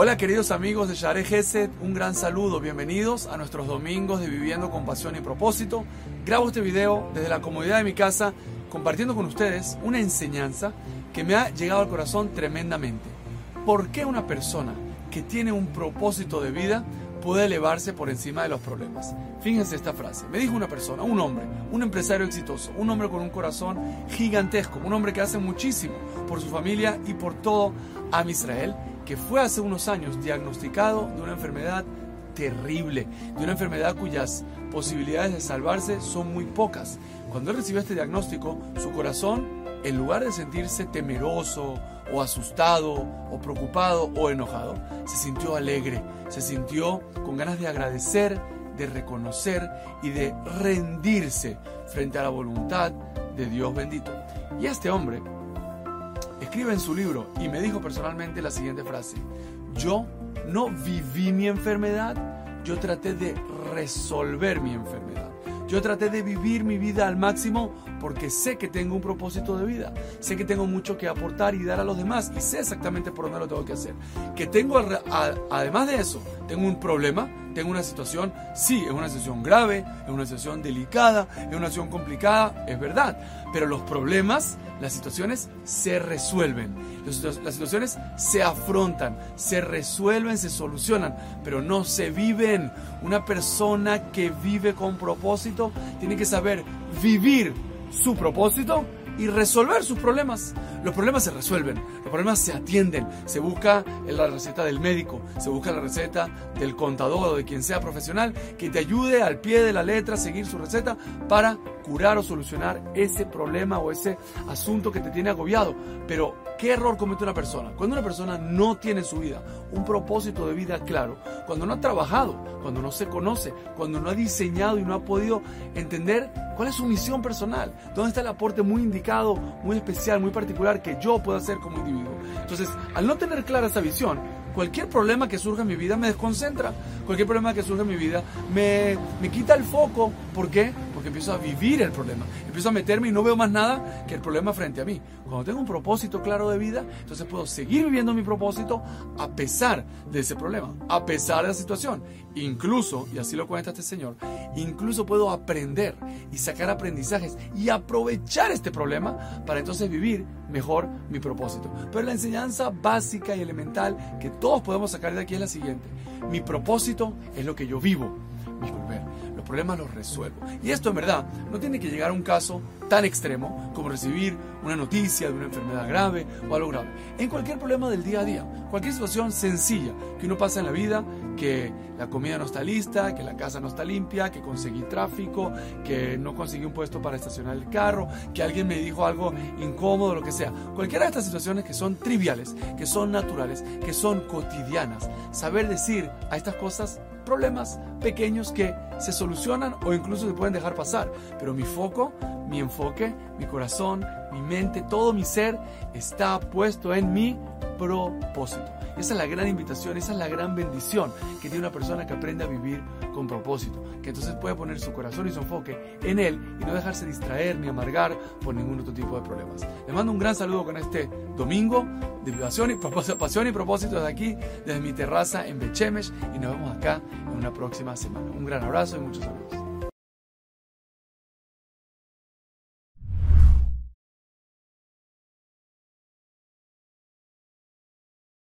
Hola queridos amigos de Share Gesed, un gran saludo, bienvenidos a nuestros domingos de Viviendo con Pasión y Propósito. Grabo este video desde la comodidad de mi casa compartiendo con ustedes una enseñanza que me ha llegado al corazón tremendamente. ¿Por qué una persona que tiene un propósito de vida puede elevarse por encima de los problemas? Fíjense esta frase. Me dijo una persona, un hombre, un empresario exitoso, un hombre con un corazón gigantesco, un hombre que hace muchísimo por su familia y por todo a Israel que fue hace unos años diagnosticado de una enfermedad terrible, de una enfermedad cuyas posibilidades de salvarse son muy pocas. Cuando él recibió este diagnóstico, su corazón, en lugar de sentirse temeroso o asustado o preocupado o enojado, se sintió alegre, se sintió con ganas de agradecer, de reconocer y de rendirse frente a la voluntad de Dios bendito. Y este hombre escribe en su libro y me dijo personalmente la siguiente frase. Yo no viví mi enfermedad, yo traté de resolver mi enfermedad. Yo traté de vivir mi vida al máximo porque sé que tengo un propósito de vida, sé que tengo mucho que aportar y dar a los demás y sé exactamente por dónde lo tengo que hacer. Que tengo, además de eso, tengo un problema, tengo una situación, sí, es una situación grave, es una situación delicada, es una situación complicada, es verdad, pero los problemas, las situaciones se resuelven, las situaciones se afrontan, se resuelven, se solucionan, pero no se viven. Una persona que vive con propósito tiene que saber vivir su propósito y resolver sus problemas. Los problemas se resuelven, los problemas se atienden, se busca la receta del médico, se busca la receta del contador o de quien sea profesional que te ayude al pie de la letra a seguir su receta para curar o solucionar ese problema o ese asunto que te tiene agobiado. Pero, ¿qué error comete una persona? Cuando una persona no tiene en su vida un propósito de vida claro, cuando no ha trabajado, cuando no se conoce, cuando no ha diseñado y no ha podido entender cuál es su misión personal, dónde está el aporte muy indicado, muy especial, muy particular que yo puedo hacer como individuo. Entonces, al no tener clara esa visión, cualquier problema que surja en mi vida me desconcentra. Cualquier problema que surja en mi vida me, me quita el foco. ¿Por qué? Porque empiezo a vivir el problema. Empiezo a meterme y no veo más nada que el problema frente a mí. Cuando tengo un propósito claro de vida, entonces puedo seguir viviendo mi propósito a pesar de ese problema, a pesar de la situación. Incluso, y así lo cuenta este señor, incluso puedo aprender y sacar aprendizajes y aprovechar este problema para entonces vivir mejor mi propósito. Pero la enseñanza básica y elemental que podemos sacar de aquí la siguiente. Mi propósito es lo que yo vivo. Mi volver. Los problemas los resuelvo. Y esto en verdad no tiene que llegar a un caso tan extremo como recibir una noticia de una enfermedad grave o algo grave. En cualquier problema del día a día, cualquier situación sencilla que uno pasa en la vida, que la comida no está lista, que la casa no está limpia, que conseguí tráfico, que no conseguí un puesto para estacionar el carro, que alguien me dijo algo incómodo, lo que sea. Cualquiera de estas situaciones que son triviales, que son naturales, que son cotidianas. Saber decir a estas cosas problemas pequeños que se solucionan o incluso se pueden dejar pasar. Pero mi foco, mi enfoque, mi corazón, mi mente, todo mi ser está puesto en mi propósito. Esa es la gran invitación, esa es la gran bendición que tiene una persona que aprende a vivir con propósito, que entonces puede poner su corazón y su enfoque en él y no dejarse distraer ni amargar por ningún otro tipo de problemas. Les mando un gran saludo con este domingo de pasión y, pasión y propósito desde aquí, desde mi terraza en Bechemesh y nos vemos acá en una próxima semana. Un gran abrazo y muchos.